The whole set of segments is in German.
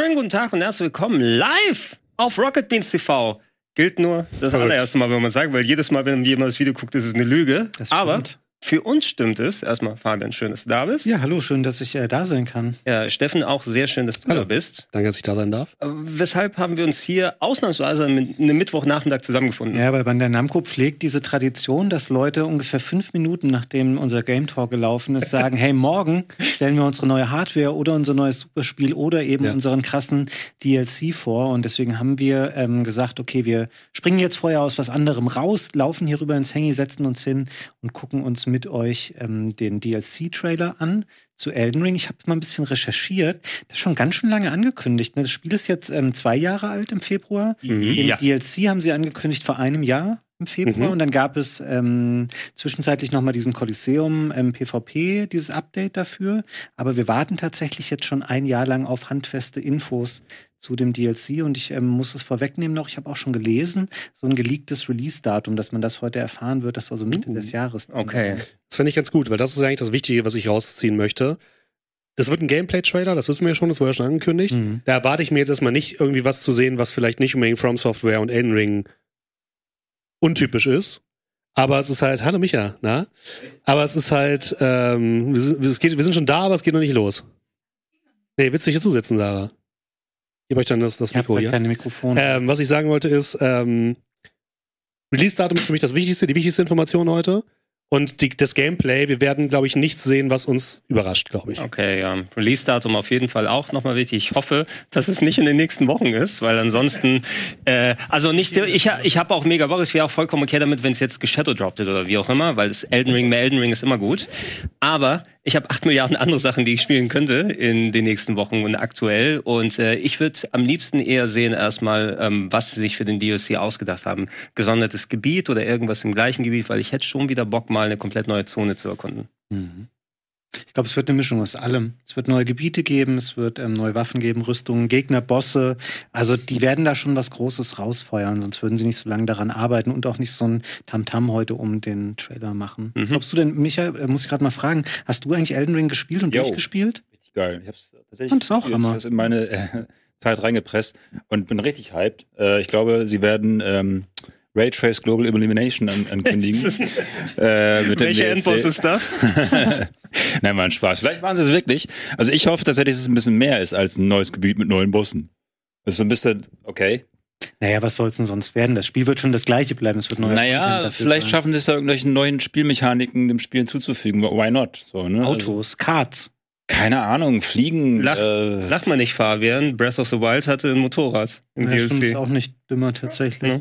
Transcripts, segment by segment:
Schönen guten Tag und herzlich willkommen live auf Rocket Beans TV. Gilt nur das Verrückt. allererste Mal, wenn man sagt, weil jedes Mal, wenn jemand das Video guckt, ist es eine Lüge. Das Aber stimmt. Für uns stimmt es. Erstmal, Fabian, schön, dass du da bist. Ja, hallo, schön, dass ich äh, da sein kann. Ja, Steffen, auch sehr schön, dass du Hallo. da bist. Danke, dass ich da sein darf. Äh, Weshalb haben wir uns hier ausnahmsweise mit einem Mittwochnachmittag zusammengefunden? Ja, weil Bandai Namco pflegt diese Tradition, dass Leute ungefähr fünf Minuten nachdem unser Game Talk gelaufen ist, sagen, hey, morgen stellen wir unsere neue Hardware oder unser neues Superspiel oder eben Ja. unseren krassen DLC vor. Und deswegen haben wir ähm, gesagt, okay, wir springen jetzt vorher aus was anderem raus, laufen hier rüber ins Hangy, setzen uns hin und gucken uns mit euch ähm, den DLC-Trailer an zu Elden Ring. Ich habe mal ein bisschen recherchiert. Das ist schon ganz schön lange angekündigt. Ne? Das Spiel ist jetzt ähm, zwei Jahre alt im Februar. Den Ja. DLC haben sie angekündigt vor einem Jahr im Februar Mhm. und dann gab es ähm, zwischenzeitlich noch mal diesen Coliseum ähm, PvP, dieses Update dafür. Aber wir warten tatsächlich jetzt schon ein Jahr lang auf handfeste Infos zu dem DLC und ich ähm, muss es vorwegnehmen noch. Ich habe auch schon gelesen, so ein geleaktes Release-Datum, dass man das heute erfahren wird, das soll so Mitte Uh, des Jahres. Okay. Das finde ich ganz gut, weil das ist eigentlich das Wichtige, was ich rausziehen möchte. Das wird ein Gameplay-Trailer, das wissen wir schon, das wurde ja schon angekündigt. Mhm. Da erwarte ich mir jetzt erstmal nicht irgendwie was zu sehen, was vielleicht nicht unbedingt From Software und Elden Ring untypisch ist. Aber es ist halt, hallo Micha, na? Aber es ist halt, ähm, wir, sind, es geht, wir sind schon da, aber es geht noch nicht los. Nee, willst du dich hier zusetzen, Sarah? Ich gebe euch dann das, das Ich habe Mikro hier. keine Mikrofone. Ähm, was ich sagen wollte ist, ähm, Release-Datum ist für mich das Wichtigste, die wichtigste Information heute. Und die, das Gameplay, wir werden, glaube ich, nichts sehen, was uns überrascht, glaube ich. Okay, ja. Release-Datum auf jeden Fall auch nochmal wichtig. Ich hoffe, dass es nicht in den nächsten Wochen ist, weil ansonsten, äh, also nicht, ich, ich habe auch mega Bock, es wäre auch vollkommen okay damit, wenn es jetzt geshadowdropped wird oder wie auch immer, weil das Elden Ring, mehr Elden Ring ist immer gut. Aber ich habe acht Milliarden andere Sachen, die ich spielen könnte in den nächsten Wochen und aktuell. Und äh, ich würde am liebsten eher sehen erstmal, ähm, was sie sich für den DLC ausgedacht haben. Gesondertes Gebiet oder irgendwas im gleichen Gebiet, weil ich hätte schon wieder Bock, mal eine komplett neue Zone zu erkunden. Mhm. Ich glaube, es wird eine Mischung aus allem. Es wird neue Gebiete geben, es wird ähm, neue Waffen geben, Rüstungen, Gegner, Bosse. Also die werden da schon was Großes rausfeuern, sonst würden sie nicht so lange daran arbeiten und auch nicht so ein Tamtam heute um den Trailer machen. Was Mhm. glaubst du denn, Micha, äh, muss ich gerade mal fragen, hast du eigentlich Elden Ring gespielt und Jo. durchgespielt? Richtig geil. Ich hab's tatsächlich Fand's auch ich Hammer. in meine äh, Zeit reingepresst und bin richtig hyped. Äh, ich glaube, sie werden ähm, Raytrace Global Elimination an, ankündigen. äh, Welcher DLC. Endboss ist das? Nein, mal ein Spaß. Vielleicht waren sie es wirklich. Also ich hoffe tatsächlich, dass es ein bisschen mehr ist als ein neues Gebiet mit neuen Bossen. Das ist so ein bisschen, okay. Naja, was soll's denn sonst werden? Das Spiel wird schon das gleiche bleiben. Es wird Content naja, vielleicht sein. schaffen sie es da irgendwelche neuen Spielmechaniken dem Spiel hinzuzufügen. Why not? So, ne? Also, Autos, Karts. keine Ahnung, Fliegen. Lach- äh, Lach mal nicht, Fabian. Breath of the Wild hatte ein Motorrad im Ja, stimmt, ist DLC. auch nicht dümmer tatsächlich. Ja.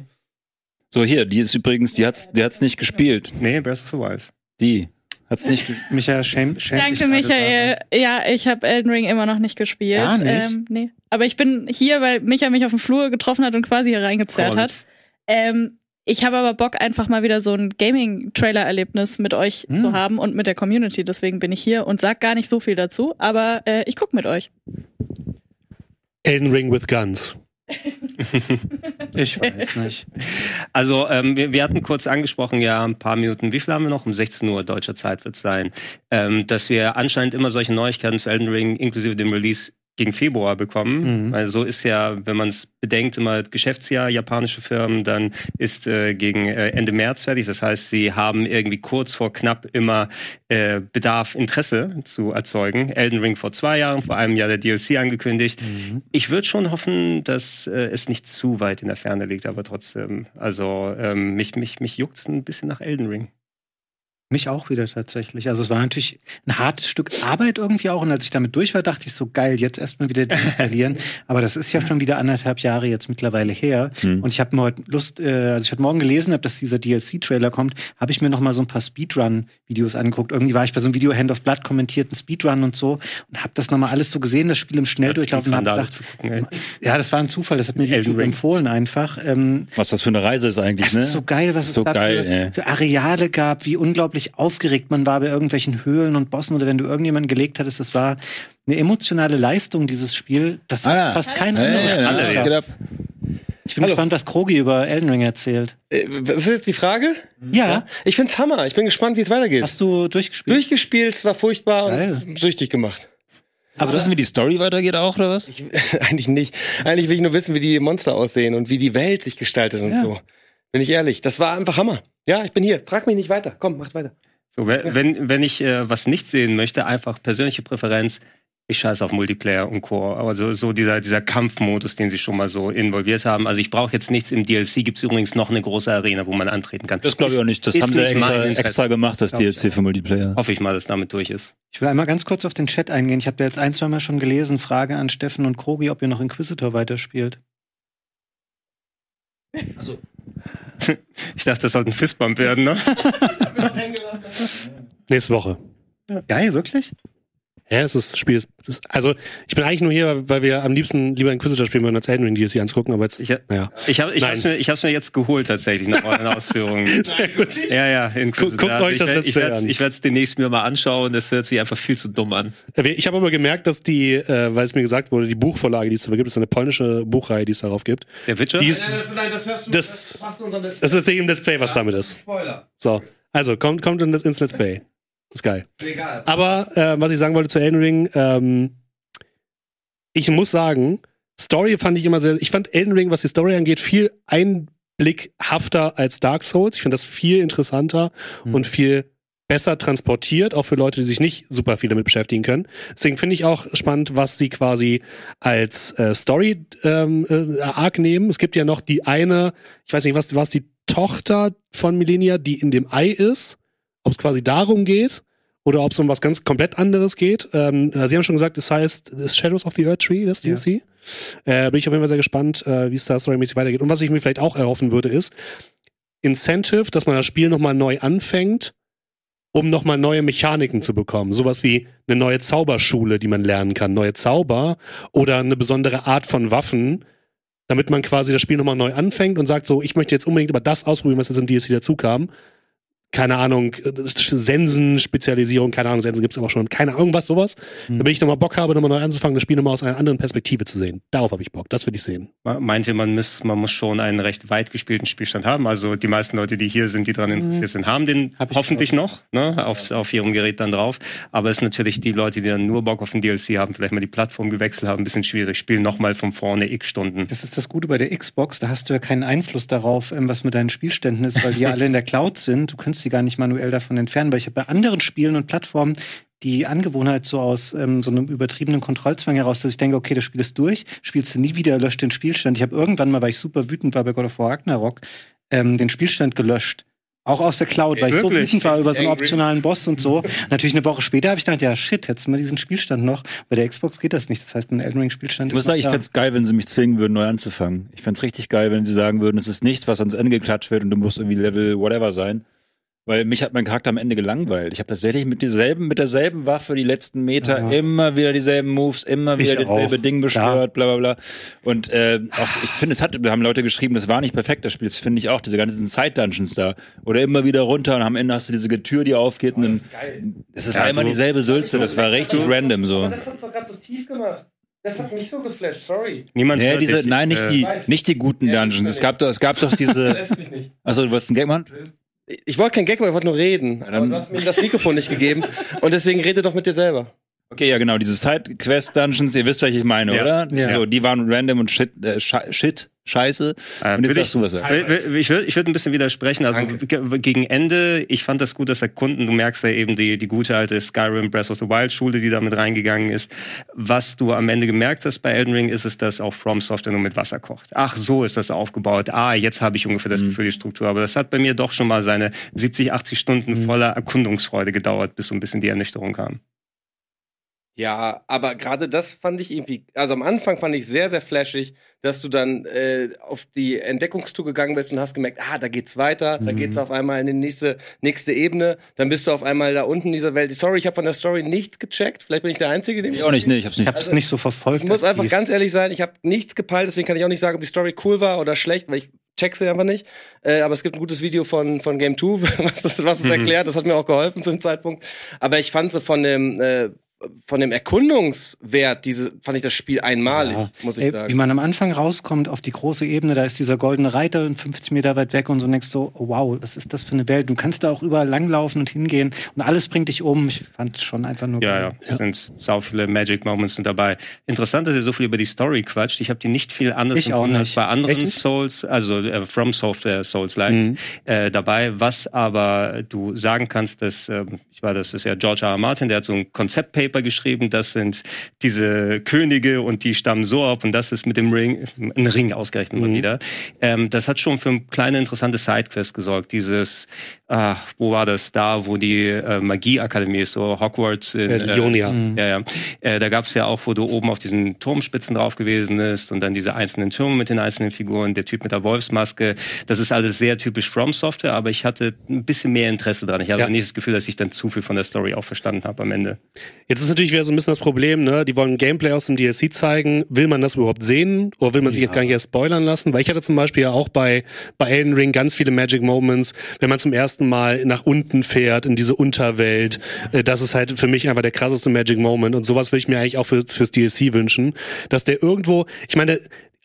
So, hier, die ist übrigens, die hat's, die hat's nicht gespielt. Nee, Breath of the Wild. Die hat's nicht Michael, schäm, schämt dich Danke, Michael. Ja, ich habe Elden Ring immer noch nicht gespielt. Gar nicht? Ähm, nee. Aber ich bin hier, weil Micha mich auf dem Flur getroffen hat und quasi hier reingezerrt Cold. hat. Ähm, ich habe aber Bock, einfach mal wieder so ein Gaming-Trailer-Erlebnis mit euch Hm. zu haben und mit der Community. Deswegen bin ich hier und sag gar nicht so viel dazu, aber äh, ich guck mit euch. Elden Ring with Guns. Ich weiß nicht. Also, ähm, wir, wir hatten kurz angesprochen, ja, ein paar Minuten, wie viel haben wir noch? Um 16 Uhr deutscher Zeit wird es sein, ähm, dass wir anscheinend immer solche Neuigkeiten zu Elden Ring inklusive dem Release gegen Februar bekommen. Mhm. Weil so ist ja, wenn man es bedenkt, immer Geschäftsjahr japanische Firmen, dann ist äh, gegen äh, Ende März fertig. Das heißt, sie haben irgendwie kurz vor knapp immer äh, Bedarf, Interesse zu erzeugen. Elden Ring vor zwei Jahren, vor einem Jahr der DLC angekündigt. Mhm. Ich würde schon hoffen, dass äh, es nicht zu weit in der Ferne liegt, aber trotzdem, also ähm, mich, mich, mich juckt ein bisschen nach Elden Ring. Mich auch wieder tatsächlich. Also es war natürlich ein hartes Stück Arbeit irgendwie auch. Und als ich damit durch war, dachte ich so, geil, jetzt erstmal wieder deinstallieren. Aber das ist ja schon wieder anderthalb Jahre jetzt mittlerweile her. Hm. Und ich habe mir heute Lust, äh, also ich heute Morgen gelesen habe, dass dieser DLC-Trailer kommt, habe ich mir noch mal so ein paar Speedrun-Videos angeguckt. Irgendwie war ich bei so einem Video Hand of Blood kommentierten Speedrun und so und habe das noch mal alles so gesehen, das Spiel im Schnelldurchlauf und gedacht, gucken, ja, das war ein Zufall, das hat mir YouTube empfohlen einfach. Ähm, Was das für eine Reise ist eigentlich, ne? ist so geil, was So es da geil, für, für Areale gab, wie unglaublich aufgeregt man war bei irgendwelchen Höhlen und Bossen oder wenn du irgendjemanden gelegt hattest. Das war eine emotionale Leistung, dieses Spiel. Das Ah, fast kein Ja, ja, anderes ja, ja. Ich bin Hallo. gespannt, was Krogi über Elden Ring erzählt. Äh, Was ist jetzt die Frage? Ja, Ich find's Hammer. Ich bin gespannt, wie es weitergeht. hast du durchgespielt? Durchgespielt, es war furchtbar Geil. und süchtig gemacht. Also wissen, wie die Story weitergeht auch, oder was? Ich, eigentlich nicht. Eigentlich will ich nur wissen, wie die Monster aussehen und wie die Welt sich gestaltet und Ja. so. Bin ich ehrlich. Das war einfach Hammer. Ja, ich bin hier. Frag mich nicht weiter. Komm, macht weiter. So, wenn, wenn, wenn ich äh, was nicht sehen möchte, einfach persönliche Präferenz, ich scheiße auf Multiplayer und Core. Aber so, so dieser, dieser Kampfmodus, den sie schon mal so involviert haben. Also ich brauche jetzt nichts. Im DLC gibt's übrigens noch eine große Arena, wo man antreten kann. Das glaube ich auch nicht. Das haben sie extra, extra gemacht, das DLC für Multiplayer. Hoffe ich mal, dass damit durch ist. Ich will einmal ganz kurz auf den Chat eingehen. Ich habe da jetzt ein, zwei Mal schon gelesen. Frage an Steffen und Krogi, ob ihr noch Inquisitor weiterspielt. Ich dachte, das sollte ein Fistbump werden, ne? Nächste Woche. Geil, wirklich? Ja, es ist das Spiel. Ist, ist, also, ich bin eigentlich nur hier, weil wir am liebsten lieber Inquisitor spielen würden, als Elden Ring DLC anzugucken, aber jetzt, Ich, naja. ich habe ich Nein. hab's mir, ich hab's mir jetzt geholt, tatsächlich, nach euren Ausführungen. ja, ja, Inquisitor. Guckt euch das ich Let's ich Play werd's- an. Ich werde es demnächst mir mal anschauen. Das hört sich einfach viel zu dumm an. Ich habe aber gemerkt, dass die, äh, weil es mir gesagt wurde, die Buchvorlage, die es da gibt, ist eine polnische Buchreihe, die es darauf gibt. Der Witcher? Die ist, nein, das hörst du- Das- das machst das ist im Let's Play, was damit ist. Spoiler. So, also kommt, kommt in das- ins Let's Play. Ist geil. Egal. Aber äh, was ich sagen wollte zu Elden Ring, ähm, ich muss sagen, Story fand ich immer sehr. Ich fand Elden Ring, was die Story angeht, viel einblickhafter als Dark Souls. Ich finde das viel interessanter Hm. und viel besser transportiert, auch für Leute, die sich nicht super viel damit beschäftigen können. Deswegen finde ich auch spannend, was sie quasi als äh, Story ähm, äh, Arc nehmen. Es gibt ja noch die eine, ich weiß nicht, was was die Tochter von Millennia, die in dem Ei ist, ob es quasi darum geht oder ob es um was ganz komplett anderes geht. Ähm, Sie haben schon gesagt, es heißt The Shadows of the Earth Tree, das Ja. DLC. Äh, bin ich auf jeden Fall sehr gespannt, äh, wie es da storymäßig weitergeht. Und was ich mir vielleicht auch erhoffen würde, ist Incentive, dass man das Spiel nochmal neu anfängt, um nochmal neue Mechaniken zu bekommen. Sowas wie eine neue Zauberschule, die man lernen kann, neue Zauber oder eine besondere Art von Waffen, damit man quasi das Spiel nochmal neu anfängt und sagt so, ich möchte jetzt unbedingt aber das ausprobieren, was jetzt im DLC dazu kam. Keine Ahnung, äh, Sensen-Spezialisierung, keine Ahnung, Sensen gibt's aber schon, keine Ahnung, was sowas. Hm. Damit ich nochmal Bock habe, nochmal neu anzufangen, das Spiel nochmal aus einer anderen Perspektive zu sehen. Darauf habe ich Bock, das will ich sehen. Meinte, man muss, man muss schon einen recht weit gespielten Spielstand haben. Also die meisten Leute, die hier sind, die daran interessiert sind, haben den Hab ich hoffentlich noch, ne, auf, auf ihrem Gerät dann drauf. Aber es ist natürlich die Leute, die dann nur Bock auf den DLC haben, vielleicht mal die Plattform gewechselt haben, ein bisschen schwierig. Spielen nochmal von vorne x Stunden. Das ist das Gute bei der Xbox, da hast du ja keinen Einfluss darauf, ähm, was mit deinen Spielständen ist, weil die ja alle in der Cloud sind. Du kannst die gar nicht manuell davon entfernen, weil ich habe bei anderen Spielen und Plattformen die Angewohnheit so aus ähm, so einem übertriebenen Kontrollzwang heraus, dass ich denke, okay, das Spiel ist durch, spielst du nie wieder, löscht den Spielstand. Ich habe irgendwann mal, weil ich super wütend war bei God of War Ragnarok, ähm, den Spielstand gelöscht. Auch aus der Cloud, weil ich so wütend war über so einen optionalen Boss und so. Natürlich eine Woche später habe ich gedacht, ja shit, hättest du mal diesen Spielstand noch. Bei der Xbox geht das nicht. Das heißt, ein Elden Ring Spielstand Ich muss sagen, ich da. fänd's geil, wenn sie mich zwingen würden, neu anzufangen. Ich fänd's richtig geil, wenn sie sagen würden, es ist nichts, was ans Ende geklatscht wird und du musst irgendwie Level whatever sein. Weil mich hat mein Charakter am Ende gelangweilt. Ich habe tatsächlich mit derselben, mit derselben Waffe die letzten Meter Ja. immer wieder dieselben Moves, immer wieder Ich dasselbe auch. Ding beschwört, bla bla bla. Und äh, auch, ich finde, es hat, da haben Leute geschrieben, das war nicht perfekt, das Spiel. Das finde ich auch, diese ganzen Side-Dungeons da. Oder immer wieder runter und am Ende hast du diese Tür, die aufgeht. und dann, es war Ja, immer dieselbe Sülze, das war richtig random so. das hat's doch gerade so tief gemacht. Das hat mich so geflasht, sorry. Niemand Nee, diese, dich. nein, nicht Äh, die, nicht die guten Ja, Dungeons. Es gab doch, es gab doch diese. Achso, du wolltest einen Gag machen? Ich wollte kein Gag machen, ich wollte nur reden. dann- Aber du hast mir das Mikrofon nicht gegeben. Und deswegen rede doch mit dir selber. Okay, ja genau, diese Side-Quest-Dungeons, ihr wisst, welche ich meine, Ja. oder? Ja. So, die waren random und shit, äh, shit scheiße. Äh, Und jetzt sagst du was. ich, ich würde ich würd ein bisschen widersprechen. Also ge- gegen Ende, ich fand das gut, dass der Kunden, du merkst ja eben die, die gute alte Skyrim Breath of the Wild Schule, die da mit reingegangen ist. Was du am Ende gemerkt hast bei Elden Ring, ist es, dass auch From Software nur mit Wasser kocht. Ach, so ist das aufgebaut. Ah, jetzt habe ich ungefähr das Mhm. Gefühl, die Struktur. Aber das hat bei mir doch schon mal seine 70, 80 Stunden voller Erkundungsfreude gedauert, bis so ein bisschen die Ernüchterung kam. Ja, aber gerade das fand ich irgendwie, also am Anfang fand ich sehr, sehr flashig, dass du dann äh, auf die Entdeckungstour gegangen bist und hast gemerkt, ah, da geht's weiter, da Mhm. geht's auf einmal in die nächste, nächste Ebene, dann bist du auf einmal da unten in dieser Welt. Sorry, ich habe von der Story nichts gecheckt, vielleicht bin ich der Einzige, dem Ich auch nicht, nee, ich hab's Ich nicht. habe es nicht so verfolgt. Ich muss einfach aktiv. ganz ehrlich sein, ich habe nichts gepeilt, deswegen kann ich auch nicht sagen, ob die Story cool war oder schlecht, weil ich check sie einfach nicht. Äh, aber es gibt ein gutes Video von, von Game 2, was das, was es Mhm. erklärt. Das hat mir auch geholfen zu dem Zeitpunkt. Aber ich fand so von dem, äh, von dem Erkundungswert, diese, fand ich das Spiel einmalig, Ja. muss ich Ey, sagen. Wie man am Anfang rauskommt auf die große Ebene, da ist dieser goldene Reiter und 50 Meter weit weg und so denkst so, oh, wow, was ist das für eine Welt? Du kannst da auch überall langlaufen und hingehen und alles bringt dich um. Ich fand es schon einfach nur Ja, geil. ja, es sind sau viele Magic Moments mit dabei. Interessant, dass ihr so viel über die Story quatscht. Ich habe die nicht viel anders Ich auch empfunden als nicht. bei anderen nicht? Souls, also äh, From Software Souls Likes Mhm. äh, dabei. Was aber du sagen kannst, dass ähm, ich war, das ist ja George R. R. Martin, der hat so ein Konzeptpaper geschrieben. Das sind diese Könige und die stammen so ab und das ist mit dem Ring, ein Ring ausgerechnet mal Mhm. wieder. Ähm, das hat schon für eine kleine interessante Sidequest gesorgt. Dieses, ah, wo war das da, wo die äh, Magieakademie ist, so Hogwarts in, Äh, Lionia. Mhm. ja, ja. Äh, da gab's ja auch, wo du oben auf diesen Turmspitzen drauf gewesen bist und dann diese einzelnen Türme mit den einzelnen Figuren, der Typ mit der Wolfsmaske. Das ist alles sehr typisch From Software, aber ich hatte ein bisschen mehr Interesse dran. Ich habe Ja. nicht das Gefühl, dass ich dann zu viel von der Story auch verstanden habe am Ende. Jetzt ist natürlich wieder so ein bisschen das Problem, ne? Die wollen Gameplay aus dem DLC zeigen. Will man das überhaupt sehen? Oder will man sich jetzt gar nicht erst spoilern lassen? Weil ich hatte zum Beispiel ja auch bei, bei Elden Ring ganz viele Magic Moments, wenn man zum ersten Mal nach unten fährt, in diese Unterwelt. Äh, Das ist halt für mich einfach der krasseste Magic Moment. Und sowas will ich mir eigentlich auch fürs, fürs DLC wünschen. Dass der irgendwo, ich meine,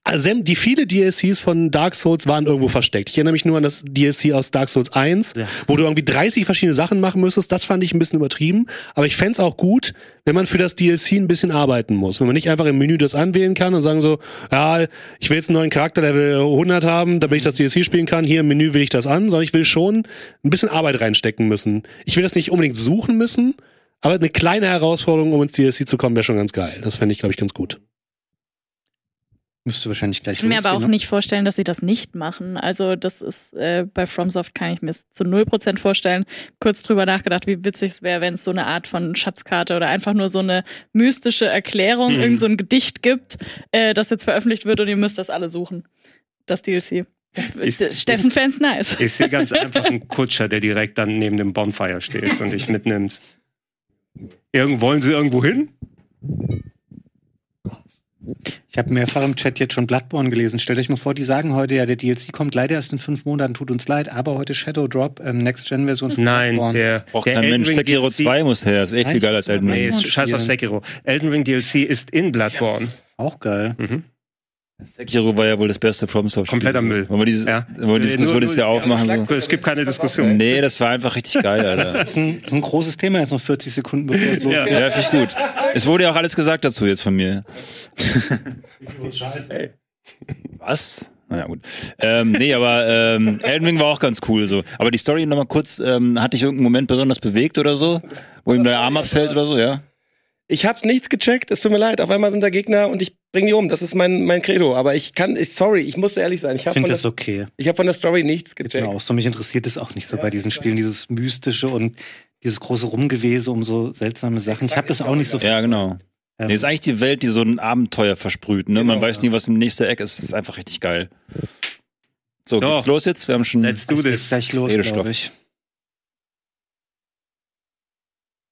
also die viele DLCs von Dark Souls waren irgendwo versteckt. Ich erinnere mich nur an das DLC aus Dark Souls 1, Ja. wo du irgendwie 30 verschiedene Sachen machen müsstest. Das fand ich ein bisschen übertrieben. Aber ich fänd's auch gut, wenn man für das DLC ein bisschen arbeiten muss. Wenn man nicht einfach im Menü das anwählen kann und sagen so, ja, ich will jetzt einen neuen Charakter Level 100 haben, damit ich das DLC spielen kann. Hier im Menü will ich das an, sondern ich will schon ein bisschen Arbeit reinstecken müssen. Ich will das nicht unbedingt suchen müssen, aber eine kleine Herausforderung, um ins DLC zu kommen, wäre schon ganz geil. Das fände ich, glaube ich, ganz gut. Müsste wahrscheinlich gleich Ich kann mir aber auch ne? nicht vorstellen, dass sie das nicht machen. Also das ist äh, bei FromSoft kann ich mir es zu 0% vorstellen. Kurz drüber nachgedacht, wie witzig es wäre, wenn es so eine Art von Schatzkarte oder einfach nur so eine mystische Erklärung, Mhm. irgend so ein Gedicht gibt, äh, das jetzt veröffentlicht wird und ihr müsst das alle suchen. Das DLC. Das, Ist- Steffen ist- fans nice. Ich sehe ganz einfach einen Kutscher, der direkt dann neben dem Bonfire steht und dich mitnimmt. Irgend, wollen sie irgendwo hin? Ich habe mehrfach im Chat jetzt schon Bloodborne gelesen. Stellt euch mal vor, die sagen heute ja, der DLC kommt leider erst in fünf Monaten, tut uns leid, aber heute Shadow Drop, ähm, Next-Gen-Version von Nein, Bloodborne. der, Braucht der kein Mensch. Ring Sekiro DLC 2 muss her. Ist eh viel geiler als Elden Nee, Ring. ist scheiß auf Sekiro. Elden Ring DLC ist in Bloodborne. Auch geil. Mhm. Sekiro war ja wohl das beste FromSoft. Kompletter Müll. Wollen wir, diese, Ja. wollen wir die Diskussion Nur- jetzt hier nur- aufmachen? So? Es gibt keine Diskussion. Nee, das war einfach richtig geil, Alter. Das ist ein, das ist ein großes Thema jetzt noch 40 Sekunden, bevor es losgeht. Ja, finde ich gut. Es wurde ja auch alles gesagt dazu jetzt von mir. Was? Naja, gut. Ähm, nee, aber ähm, Elden Ring war auch ganz cool so. Aber die Story nochmal kurz, ähm, hat dich irgendeinen Moment besonders bewegt oder so? Wo ihm der Arm abfällt oder so, ja? Ich habe nichts gecheckt, es tut mir leid. Auf einmal sind da Gegner und ich bring die um. Das ist mein, mein Credo. Aber ich kann, ich, sorry, ich musste ehrlich sein. Ich Ich habe finde von, das der- okay. ich hab von der Story nichts gecheckt. auch so. Mich interessiert es auch nicht so bei diesen Spielen, dieses Mystische und dieses große Rumgewese um so seltsame Sachen. Ich habe das auch nicht so. Ja, genau. Ähm, Nee, ist eigentlich die Welt, die so ein Abenteuer versprüht. Ne? Man Genau, weiß nie, was im nächsten Eck ist. Das ist einfach richtig geil. So, So. geht's los jetzt? Wir haben schon. Let's do this. gleich los, glaube ich.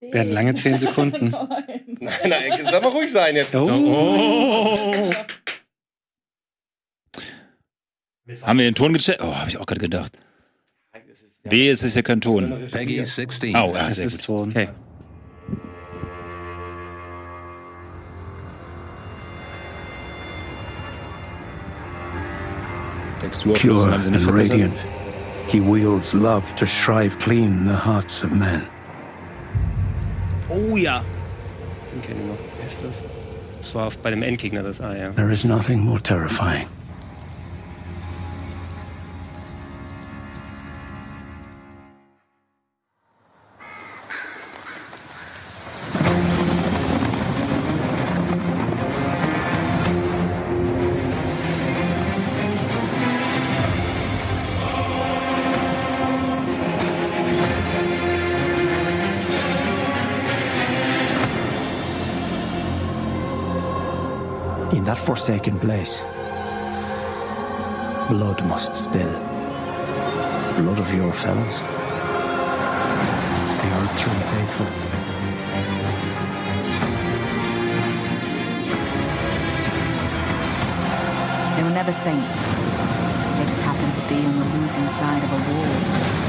Werden lange zehn Sekunden. Nein, nein, soll mal ruhig sein jetzt. Oh. Oh. Haben wir den Ton gecheckt? Oh, habe ich auch gerade gedacht. B, es ist ja kein Ton. Peggy 16. Au, ja, Es sehr ist gut. Ton. Okay. Pure and radiant, he wields love to shrive clean the hearts of men. Oh ja. Den kenne ich noch. Wer ist das? Das war bei dem Endgegner das A, ja. There is nothing more terrifying. Forsaken place, blood must spill. Blood of your fellows. They are too faithful. They were never saints. They just happened to be on the losing side of a war.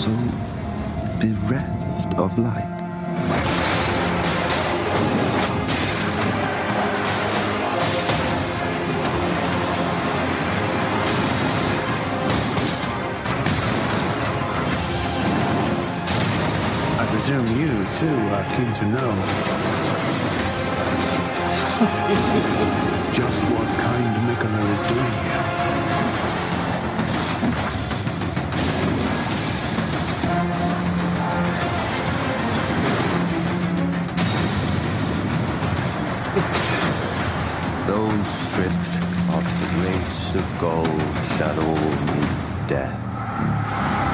So bereft of light? I presume you, too, are keen to know just what kind Mikola is doing here. Grace of gold shall all meet death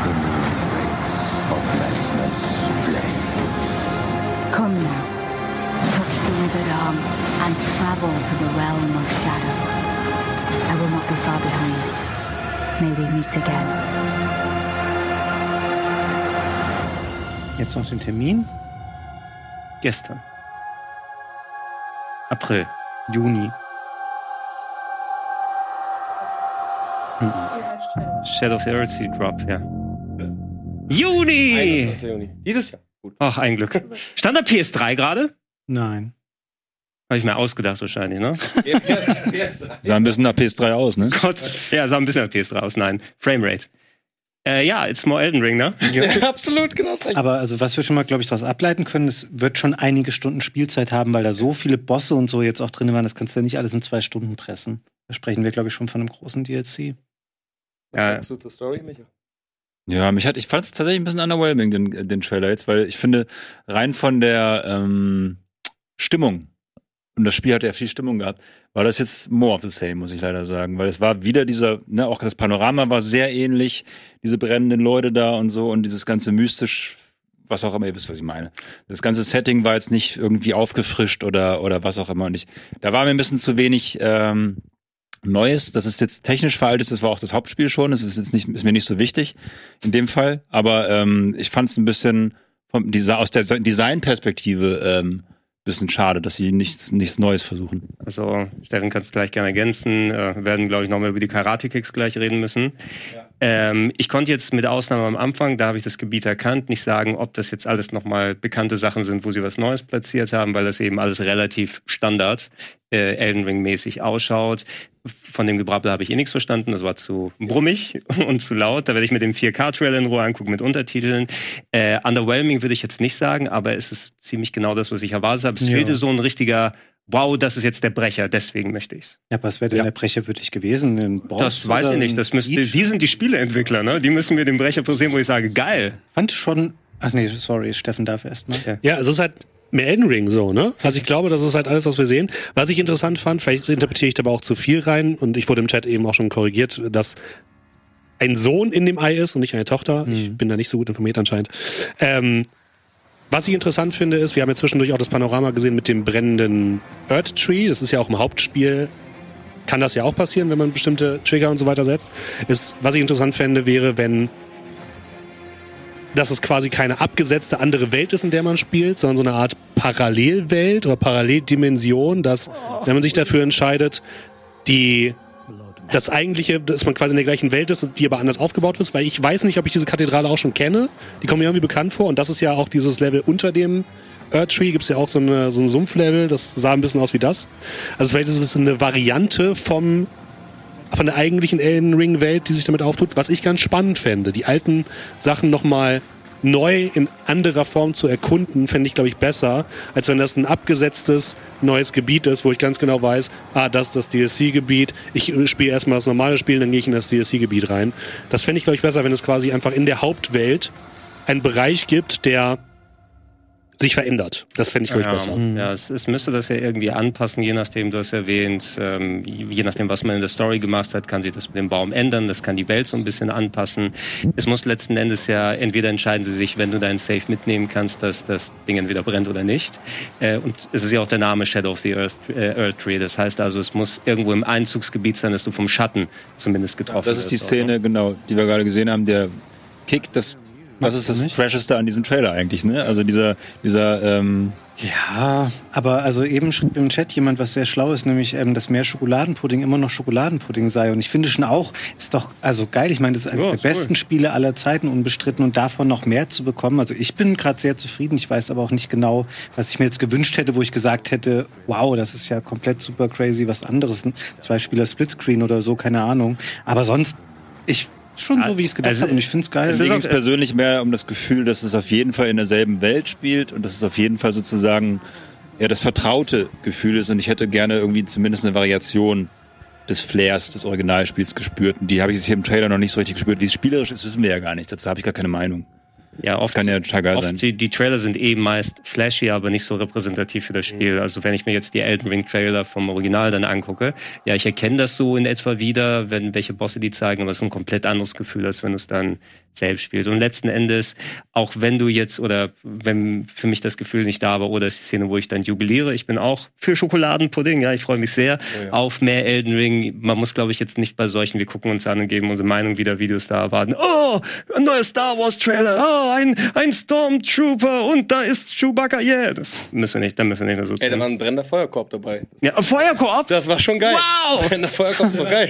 in the embrace of Lesna's flame. Come now, touch the withered arm and travel to the realm of shadow. I will not be far behind. May we meet again. Jetzt noch den Termin. Gestern. April. Juni. Shadow of the Earth Sea Drop, ja. Juni! 21. Juni. Dieses Jahr. Gut. Ach, ein Glück. Stand da PS3 gerade? Nein. Habe ich mir ausgedacht wahrscheinlich, ne? PS, PS3. Sah ein bisschen nach PS3 aus, ne? Gott. Ja, sah ein bisschen nach PS3 aus. Nein. Framerate. Äh, ja, it's more Elden Ring, ne? Absolut, genau das gleiche. Aber also was wir schon mal, glaube ich, daraus ableiten können, es wird schon einige Stunden Spielzeit haben, weil da so viele Bosse und so jetzt auch drin waren, das kannst du ja nicht alles in zwei Stunden pressen. Da sprechen wir, glaube ich, schon von einem großen DLC. Was Ja. sagst du zur Story, Micha? Ja, mich hat, ich fand es tatsächlich ein bisschen underwhelming, den, den Trailer jetzt, weil ich finde, rein von der ähm, Stimmung, und das Spiel hat ja viel Stimmung gehabt, war das jetzt more of the same, muss ich leider sagen. Weil es war wieder dieser, ne, auch das Panorama war sehr ähnlich, diese brennenden Leute da und so und dieses ganze mystisch, was auch immer, ihr wisst, was ich meine. Das ganze Setting war jetzt nicht irgendwie aufgefrischt oder, oder was auch immer. Und ich, da war mir ein bisschen zu wenig ähm, Neues. Das ist jetzt technisch veraltet, das war auch das Hauptspiel schon. Das ist jetzt nicht, ist mir nicht so wichtig in dem Fall. Aber ähm, ich fand es ein bisschen vom Desi aus der Designperspektive ähm, bisschen schade, dass sie nichts, nichts Neues versuchen. Also, Steffen kannst du gleich gerne ergänzen. Äh, wir werden, glaube ich, nochmal über die Karate-Kicks gleich reden müssen. Ähm, ich konnte jetzt mit Ausnahme am Anfang, da habe ich das Gebiet erkannt, nicht sagen, ob das jetzt alles nochmal bekannte Sachen sind, wo sie was Neues platziert haben, weil das eben alles relativ Standard, äh, Elden Ring-mäßig ausschaut. Von dem Gebrabbel habe ich eh nichts verstanden. Das war zu brummig und zu laut. Da werde ich mir den 4K-Trailer in Ruhe angucken mit Untertiteln. Äh, underwhelming würde ich jetzt nicht sagen, aber es ist ziemlich genau das, was ich erwartet habe. Es Ja. fehlte so ein richtiger Wow, das ist jetzt der Brecher, deswegen möchte ich's. Ja, was wäre denn Ja. der Brecher wirklich gewesen? Ein Boss Das weiß ich nicht. Das müsste, die sind die Spieleentwickler, ne? Die müssen mir den Brecher präsentieren, wo ich sage, geil. fand schon. Ach nee, sorry, Steffen darf erst mal. Ja. Ja, es ist halt mehr Elden Ring so, ne? Also ich glaube, das ist halt alles, was wir sehen. Was ich interessant fand, vielleicht interpretiere ich da aber auch zu viel rein und ich wurde im Chat eben auch schon korrigiert, dass ein Sohn in dem Ei ist und nicht eine Tochter. Ich bin da nicht so gut informiert anscheinend. Ähm, was ich interessant finde, ist, wir haben ja zwischendurch auch das Panorama gesehen mit dem brennenden Earth Tree. Das ist ja auch im Hauptspiel kann das ja auch passieren, wenn man bestimmte Trigger und so weiter setzt. Ist, was ich interessant fände, wäre, wenn dass es quasi keine abgesetzte andere Welt ist, in der man spielt, sondern so eine Art Parallelwelt oder Paralleldimension, dass, wenn man sich dafür entscheidet, die das eigentliche, dass man quasi in der gleichen Welt ist, die aber anders aufgebaut ist, weil ich weiß nicht, ob ich diese Kathedrale auch schon kenne. Die kommen mir irgendwie bekannt vor und das ist ja auch dieses Level unter dem Earth Tree, gibt's ja auch so, eine, so ein Sumpflevel, das sah ein bisschen aus wie das. Also vielleicht ist es eine Variante vom von der eigentlichen Elden Ring Welt, die sich damit auftut, was ich ganz spannend fände. Die alten Sachen nochmal neu in anderer Form zu erkunden, fände ich, glaube ich, besser, als wenn das ein abgesetztes neues Gebiet ist, wo ich ganz genau weiß, ah, das ist das DLC-Gebiet, ich spiele erstmal das normale Spiel, dann gehe ich in das DLC-Gebiet rein. Das fände ich, glaube ich, besser, wenn es quasi einfach in der Hauptwelt einen Bereich gibt, der sich verändert. Das fände ich, glaube ich, Ja, besser. ja es, es müsste das ja irgendwie anpassen, je nachdem, du hast erwähnt, ähm, je nachdem, was man in der Story gemacht hat, kann sich das mit dem Baum ändern, das kann die Welt so ein bisschen anpassen. Es muss letzten Endes ja, entweder entscheiden sie sich, wenn du deinen Safe mitnehmen kannst, dass das Ding entweder brennt oder nicht. Äh, und es ist ja auch der Name Shadow of the Earth, äh, Earth Tree, das heißt also, es muss irgendwo im Einzugsgebiet sein, dass du vom Schatten zumindest getroffen Das ist die wirst, Szene, genau, die wir gerade gesehen haben, der Kick, das Was Magst ist das nicht? Fresheste an diesem Trailer eigentlich, ne? Also dieser, dieser, ähm, Ja, aber also eben schrieb im Chat jemand was sehr schlau ist, nämlich, ähm, dass mehr Schokoladenpudding immer noch Schokoladenpudding sei. Und ich finde schon auch, ist doch also geil. Ich meine, das ist eines Ja, der ist cool. besten Spiele aller Zeiten unbestritten und davon noch mehr zu bekommen. Also ich bin gerade sehr zufrieden. Ich weiß aber auch nicht genau, was ich mir jetzt gewünscht hätte, wo ich gesagt hätte, wow, das ist ja komplett super crazy, was anderes. Zwei Spieler Splitscreen oder so, keine Ahnung. Aber sonst, ich schon so, wie ich es gedacht Also, habe und ich finde es geil. Es ging es persönlich mehr um das Gefühl, dass es auf jeden Fall in derselben Welt spielt und dass es auf jeden Fall sozusagen ja das vertraute Gefühl ist und ich hätte gerne irgendwie zumindest eine Variation des Flairs des Originalspiels gespürt und die habe ich jetzt hier im Trailer noch nicht so richtig gespürt. Wie es spielerisch ist, wissen wir ja gar nicht. Dazu habe ich gar keine Meinung. Ja, Das oft, kann ja total geil sein. oft die, die Trailer sind eh meist flashy, aber nicht so repräsentativ für das Spiel. Also wenn ich mir jetzt die Elden Ring Trailer vom Original dann angucke, ja, ich erkenne das so in etwa wieder, wenn welche Bosse die zeigen, aber es ist ein komplett anderes Gefühl, als wenn du es dann selbst spielst. Und letzten Endes, auch wenn du jetzt oder wenn für mich das Gefühl nicht da war, oder ist die Szene, wo ich dann jubiliere, ich bin auch für Schokoladenpudding, ja, ich freue mich sehr auf mehr Elden Ring. Man muss, glaube ich, jetzt nicht bei solchen, wir gucken uns an und geben unsere Meinung wieder Videos da erwarten. Oh, ein neuer Star Wars Trailer, oh, ein, ein Stormtrooper und da ist Chewbacca, yeah. Das müssen wir nicht, dann müssen wir nicht mehr so Ey, da tun. war ein brennender Feuerkorb dabei. Ja, Feuerkorb? Das war schon geil. Wow! Brennender Feuerkorb ist so geil.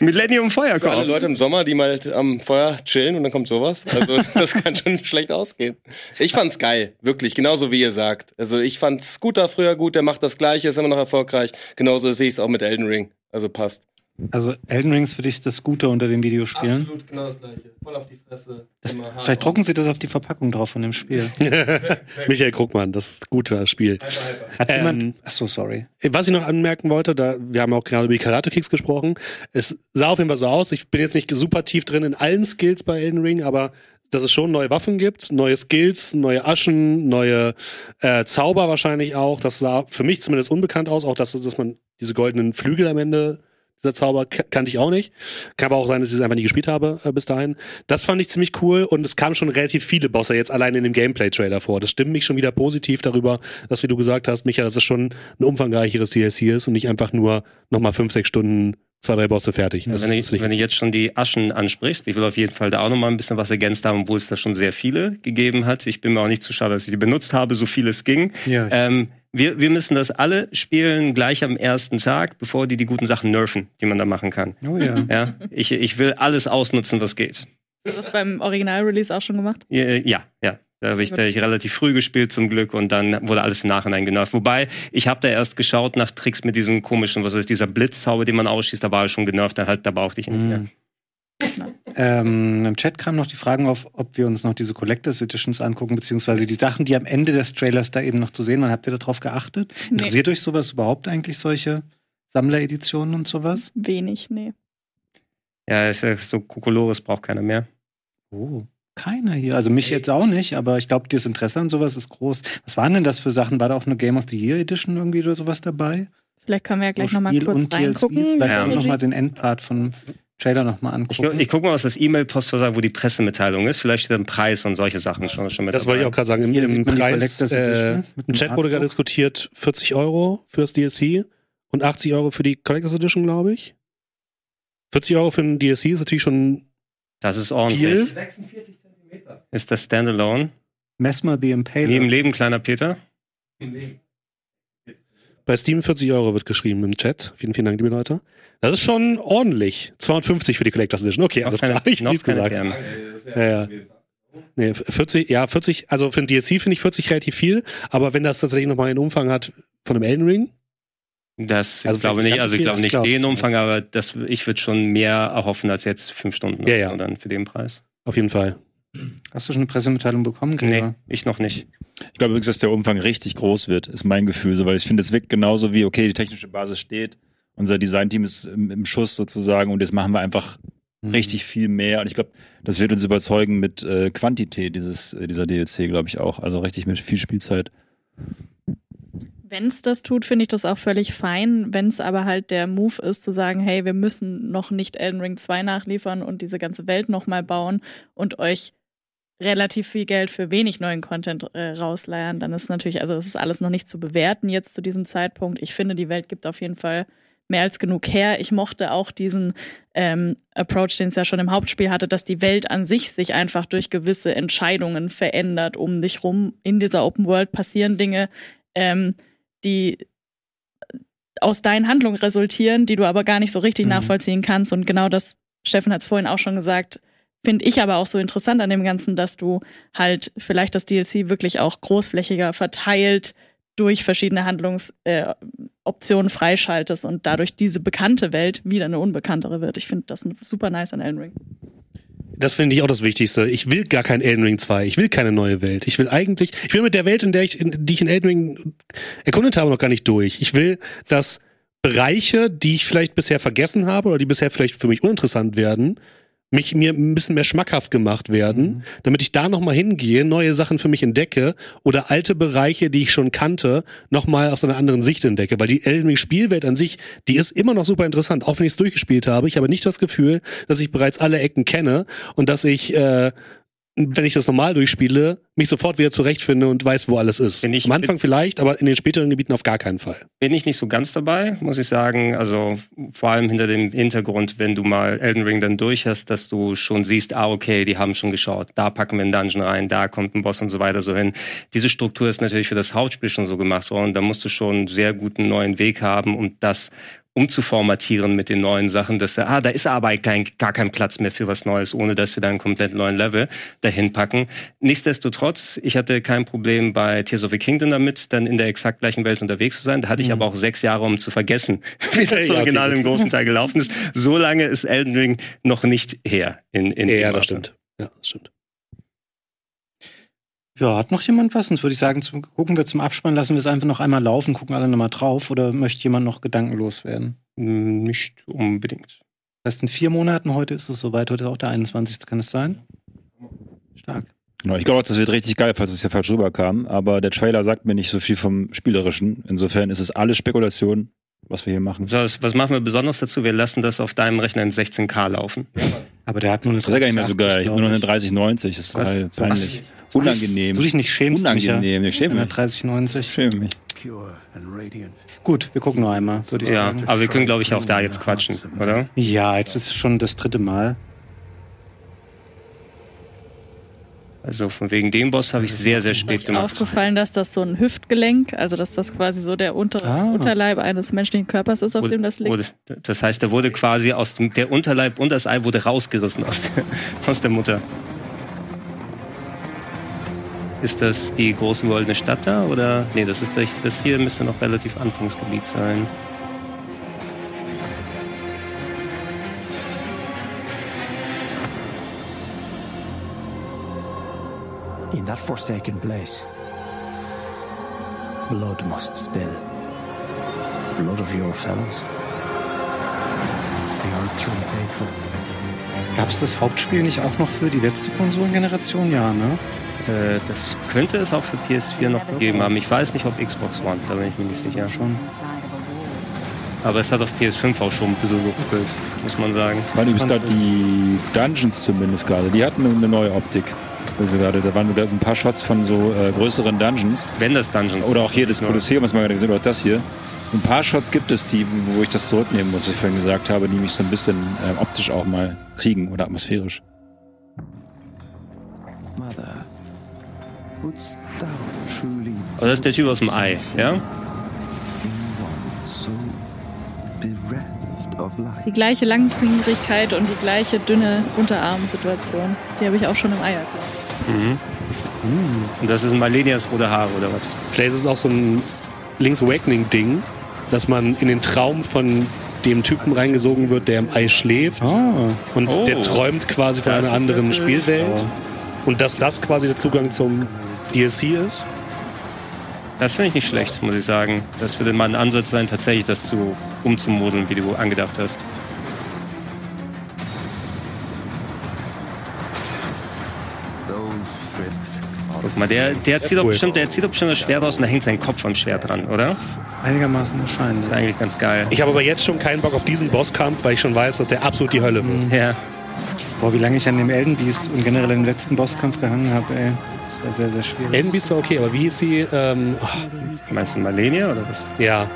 Millennium Für alle Feuerkorb. Leute im Sommer, die mal am Feuer chillen und dann kommt sowas. Also das kann schon schlecht ausgehen. Ich fand's geil, wirklich, genauso wie ihr sagt. Also ich fand Scooter früher gut, der macht das gleiche, ist immer noch erfolgreich. Genauso sehe ich es auch mit Elden Ring. Also passt. Also Elden Ring ist für dich das Gute unter den Videospielen. Absolut genau das gleiche. Voll auf die Fresse. Das, vielleicht drucken sie das auf die Verpackung drauf von dem Spiel. Michael Krugmann, das ist ein guter Spiel. Hat Ähm, jemand. Ach so, sorry. Was ich noch anmerken wollte, da wir haben auch gerade über die Karate Kicks gesprochen. Es sah auf jeden Fall so aus. Ich bin jetzt nicht super tief drin in allen Skills bei Elden Ring, aber dass es schon neue Waffen gibt, neue Skills, neue Aschen, neue äh, Zauber wahrscheinlich auch. Das sah für mich zumindest unbekannt aus. Auch dass, dass man diese goldenen Flügel am Ende dieser Zauber ka- kannte ich auch nicht. Kann aber auch sein, dass ich es einfach nie gespielt habe äh, bis dahin. Das fand ich ziemlich cool und es kamen schon relativ viele Bosse jetzt allein in dem Gameplay-Trailer vor. Das stimmt mich schon wieder positiv darüber, dass, wie du gesagt hast, Micha, dass es schon ein umfangreicheres DLC ist und nicht einfach nur nochmal fünf, sechs Stunden zwei, drei Bosse fertig. Das wenn, nicht wenn du jetzt schon die Aschen ansprichst, ich will auf jeden Fall da auch noch mal ein bisschen was ergänzt haben, obwohl es da schon sehr viele gegeben hat. Ich bin mir auch nicht zu schade, dass ich die benutzt habe, so viel es ging. Ja, Ähm, wir, wir müssen das alle spielen gleich am ersten Tag, bevor die die guten Sachen nerven, die man da machen kann. oh ja. Ja, ich, ich will alles ausnutzen, was geht. Hast du das beim Original-Release auch schon gemacht? Ja, ja. ja. Da habe ich, da hab ich relativ früh gespielt zum Glück und dann wurde alles im Nachhinein genervt. Wobei, ich habe da erst geschaut nach Tricks mit diesen komischen, was ist dieser Blitzzauber, den man ausschießt, da war er schon genervt, dann halt, da brauchte ich ihn nicht mehr. Mhm. Ähm, Im Chat kamen noch die Fragen auf, ob wir uns noch diese Collectors Editions angucken, beziehungsweise die Sachen, die am Ende des Trailers da eben noch zu sehen waren. Habt ihr darauf geachtet? Nee. Interessiert euch sowas überhaupt eigentlich, solche Sammlereditionen und sowas? Wenig, nee. Ja, ist ja so Kokolores braucht keiner mehr. Oh, keiner hier. Also mich jetzt auch nicht, aber ich glaube, das Interesse an sowas ist groß. Was waren denn das für Sachen? War da auch eine Game of the Year Edition irgendwie oder sowas dabei? Vielleicht können wir ja gleich nochmal kurz und DLC? reingucken. Vielleicht Ja. nochmal den Endpart von Trailer nochmal Ich, angucken. ich gucke mal, was das E-Mail-Postfach sagt, wo die Pressemitteilung ist. Vielleicht steht ein Preis und solche Sachen schon, schon mit Das wollte ich auch dabei. gerade sagen. Im, im Preis, äh, im Chat wurde gerade diskutiert, 40 Euro fürs DLC und 80 Euro für die Collectors Edition, glaube ich. 40 Euro für ein DLC ist natürlich schon Das ist ordentlich. viel. 46 Zentimeter. Ist das Standalone? Mesmer the Impaler. Neben Leben, kleiner Peter? Bei Steam 40 Euro wird geschrieben im Chat. Vielen, vielen Dank, liebe Leute. Das ist schon ordentlich. 250 für die Collectors Edition. Okay, Noch alles keine- klar. Ich nichts keine gesagt. Ja, ja. Nee, 40, ja, 40, also für ein DLC finde ich 40 relativ viel, aber wenn das tatsächlich nochmal einen Umfang hat von einem Elden Ring, Das, Also ich glaube nicht, also ich glaube das nicht glaub ich den nicht. Umfang, aber das, ich würde schon mehr erhoffen als jetzt fünf Stunden Ja, ja. dann für den Preis. auf jeden Fall. Hast du schon eine Pressemitteilung bekommen, Nee, Gregor? ich noch nicht. Ich glaube übrigens, dass der Umfang richtig groß wird, ist mein Gefühl, so, weil ich finde, es wirkt genauso wie, okay, die technische Basis steht, unser Designteam ist im, im Schuss sozusagen und jetzt machen wir einfach Mhm. richtig viel mehr und ich glaube, das wird uns überzeugen mit äh, Quantität dieses, äh, dieser DLC, glaube ich auch, also richtig mit viel Spielzeit. Wenn es das tut, finde ich das auch völlig fein. Wenn es aber halt der Move ist, zu sagen, hey, wir müssen noch nicht Elden Ring 2 nachliefern und diese ganze Welt nochmal bauen und euch relativ viel Geld für wenig neuen Content äh, rausleiern, dann ist natürlich, also es ist alles noch nicht zu bewerten jetzt zu diesem Zeitpunkt. Ich finde, die Welt gibt auf jeden Fall mehr als genug her. Ich mochte auch diesen ähm, Approach, den es ja schon im Hauptspiel hatte, dass die Welt an sich sich einfach durch gewisse Entscheidungen verändert um dich rum. In dieser Open World passieren Dinge, ähm, die aus deinen Handlungen resultieren, die du aber gar nicht so richtig Mhm. nachvollziehen kannst. Und genau das, Steffen hat es vorhin auch schon gesagt, finde ich aber auch so interessant an dem Ganzen, dass du halt vielleicht das DLC wirklich auch großflächiger verteilt durch verschiedene Handlungsoptionen äh, freischaltest und dadurch diese bekannte Welt wieder eine unbekanntere wird. Ich finde das super nice an Elden Ring. Das finde ich auch das Wichtigste. Ich will gar kein Elden Ring 2. Ich will keine neue Welt. Ich will eigentlich, ich will mit der Welt, in der ich, in, die ich in Elden Ring erkundet habe, noch gar nicht durch. Ich will, dass Bereiche, die ich vielleicht bisher vergessen habe oder die bisher vielleicht für mich uninteressant werden, mich mir ein bisschen mehr schmackhaft gemacht werden, damit ich da noch mal hingehe, neue Sachen für mich entdecke oder alte Bereiche, die ich schon kannte, noch mal aus einer anderen Sicht entdecke, weil die Elden Ring Spielwelt an sich, die ist immer noch super interessant, auch wenn ich es durchgespielt habe. Ich habe nicht das Gefühl, dass ich bereits alle Ecken kenne und dass ich äh, wenn ich das normal durchspiele, mich sofort wieder zurechtfinde und weiß, wo alles ist. Bin ich- Am Anfang vielleicht, aber in den späteren Gebieten auf gar keinen Fall. bin ich nicht so ganz dabei, muss ich sagen. Also vor allem hinter dem Hintergrund, wenn du mal Elden Ring dann durch hast, dass du schon siehst, ah, okay, die haben schon geschaut, da packen wir einen Dungeon rein, da kommt ein Boss und so weiter so hin. Diese Struktur ist natürlich für das Hauptspiel schon so gemacht worden. Da musst du schon einen sehr guten neuen Weg haben, um das umzuformatieren mit den neuen Sachen, dass ah, da ist aber kein, gar kein Platz mehr für was Neues, ohne dass wir da einen komplett neuen Level dahin packen. Nichtsdestotrotz, ich hatte kein Problem bei Tears of the Kingdom damit, dann in der exakt gleichen Welt unterwegs zu sein. Da hatte ich aber auch sechs Jahre, um zu vergessen, wie das Ja, Original im großen Teil gelaufen ist. So lange ist Elden Ring noch nicht her. In, in Ja, das stimmt. Ja, das stimmt. Ja, hat noch jemand was? Sonst würde ich sagen, zum, gucken wir zum Abspann, lassen wir es einfach noch einmal laufen, gucken alle nochmal drauf oder möchte jemand noch gedankenlos werden? Hm, Nicht unbedingt. Das heißt, in vier Monaten, heute ist es soweit, heute ist auch der 21. Kann es sein? Stark. Genau, ich glaube, das wird richtig geil, falls es hier falsch rüberkam. Aber der Trailer sagt mir nicht so viel vom Spielerischen. Insofern ist es alles Spekulation, was wir hier machen. So, was, machen wir besonders dazu? Wir lassen das auf deinem Rechner in 16K laufen. Aber der hat nur eine Das ist ja gar nicht mehr so 3080, geil. Ich habe nur eine glaub 3090. Das ist Was? peinlich. Was? Unangenehm. Du dich nicht schämst, Micha? Unangenehm. Ich schäme mich. einer 3090. Ich schäme mich. Gut, wir gucken noch einmal, würde ich Ja, sagen. aber wir können, glaube ich, auch da jetzt quatschen, oder? Ja, jetzt ist es schon das dritte Mal. Also von wegen dem Boss habe ich sehr, sehr spät Ist gemacht. aufgefallen, dass das so ein Hüftgelenk, also dass das quasi so der untere Ah. Unterleib eines menschlichen Körpers ist, auf Wurde- dem das liegt. Wurde, das heißt, der wurde quasi aus dem, der Unterleib und das Ei wurde rausgerissen aus der, aus der Mutter. Ist das die große goldene Stadt da oder? Nee, das ist das hier müsste noch relativ Anfangsgebiet sein. In that forsaken place, blood must spill. Blood of your fellows. They are too faithful. Gab es das Hauptspiel nicht auch noch für die letzte Konsolengeneration? Ja, ne? Äh, das könnte es auch für PS4 noch gegeben haben. Ich weiß nicht, ob Xbox One, da bin ich mir nicht sicher. Schon. Aber es hat auf PS5 auch schon ein bisschen geruckelt, muss man sagen. Ich meine übrigens gerade die Dungeons zumindest gerade. Die hatten eine neue Optik. Also gerade, da waren sogar so ein paar Shots von so äh, größeren Dungeons. Wenn das Dungeons Oder auch hier das. Kolosseum, was man gerade gesehen hat, oder das hier. Ein paar Shots gibt es, die, wo ich das zurücknehmen muss, was ich vorhin gesagt habe, die mich so ein bisschen äh, optisch auch mal kriegen oder atmosphärisch. Mother, wouldst thou truly Aber das ist der Typ aus dem Ei, ja? Die gleiche Langfingerigkeit und die gleiche dünne Unterarmsituation. Die habe ich auch schon im Ei erklärt. Mhm. Und das ist Malenias rote Haare oder was? Vielleicht ist es auch so ein Link's Awakening-Ding, dass man in den Traum von dem Typen reingesogen wird, der im Ei schläft. Ah, Und Oh. der träumt quasi von Das einer anderen Spielwelt. Und dass das quasi der Zugang zum DLC ist. Das finde ich nicht schlecht, muss ich sagen. Das würde mal ein Ansatz sein, tatsächlich das zu umzumodeln, wie du angedacht hast. Guck mal, der, der zieht doch cool. bestimmt, der zieht doch bestimmt das Schwert aus und da hängt sein Kopf am Schwert dran, oder? Das einigermaßen wahrscheinlich. ist eigentlich ganz geil. Ich habe aber jetzt schon keinen Bock auf diesen Bosskampf, weil ich schon weiß, dass der absolut die Hölle wird. Ja. Boah, wie lange ich an dem Elden Beast und generell im letzten Bosskampf gehangen habe, ey. Das war sehr, sehr schwierig. Elden Beast war okay, aber wie hieß sie? Ähm, ach, Meinst du Malenia oder was? ja,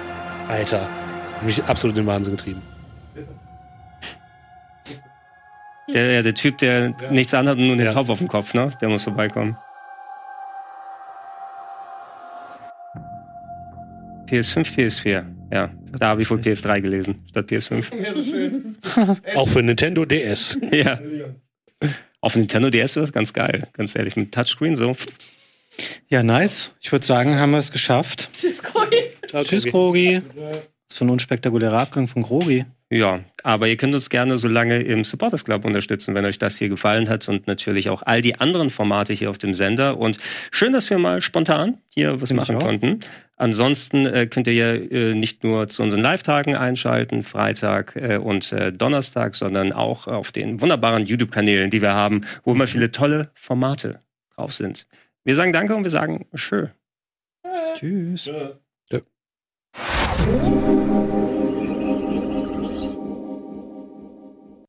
Alter. Mich absolut in den Wahnsinn getrieben. Der, der, Typ, der nichts anhat und nur den Ja. Topf auf dem Kopf, ne? Der muss vorbeikommen. PS5, PS4. Ja, da habe ich wohl PS3 gelesen, statt PS5. Auch für Nintendo DS. ja. Auf Nintendo DS wäre das ganz geil, ganz ehrlich. Mit Touchscreen so. Ja, nice. Ich würde sagen, haben wir es geschafft. Tschüss, Cory. Tschüss, Grogi. Was für ein unspektakulärer Abgang von Grogi. Ja, aber ihr könnt uns gerne so lange im Supporters Club unterstützen, wenn euch das hier gefallen hat und natürlich auch all die anderen Formate hier auf dem Sender. Und schön, dass wir mal spontan hier was Finde ich machen konnten. Ansonsten äh, könnt ihr ja äh, nicht nur zu unseren Live-Tagen einschalten, Freitag äh, und äh, Donnerstag, sondern auch auf den wunderbaren YouTube-Kanälen, die wir haben, wo immer viele tolle Formate drauf sind. Wir sagen Danke und wir sagen Schön. Tschüss. Ja.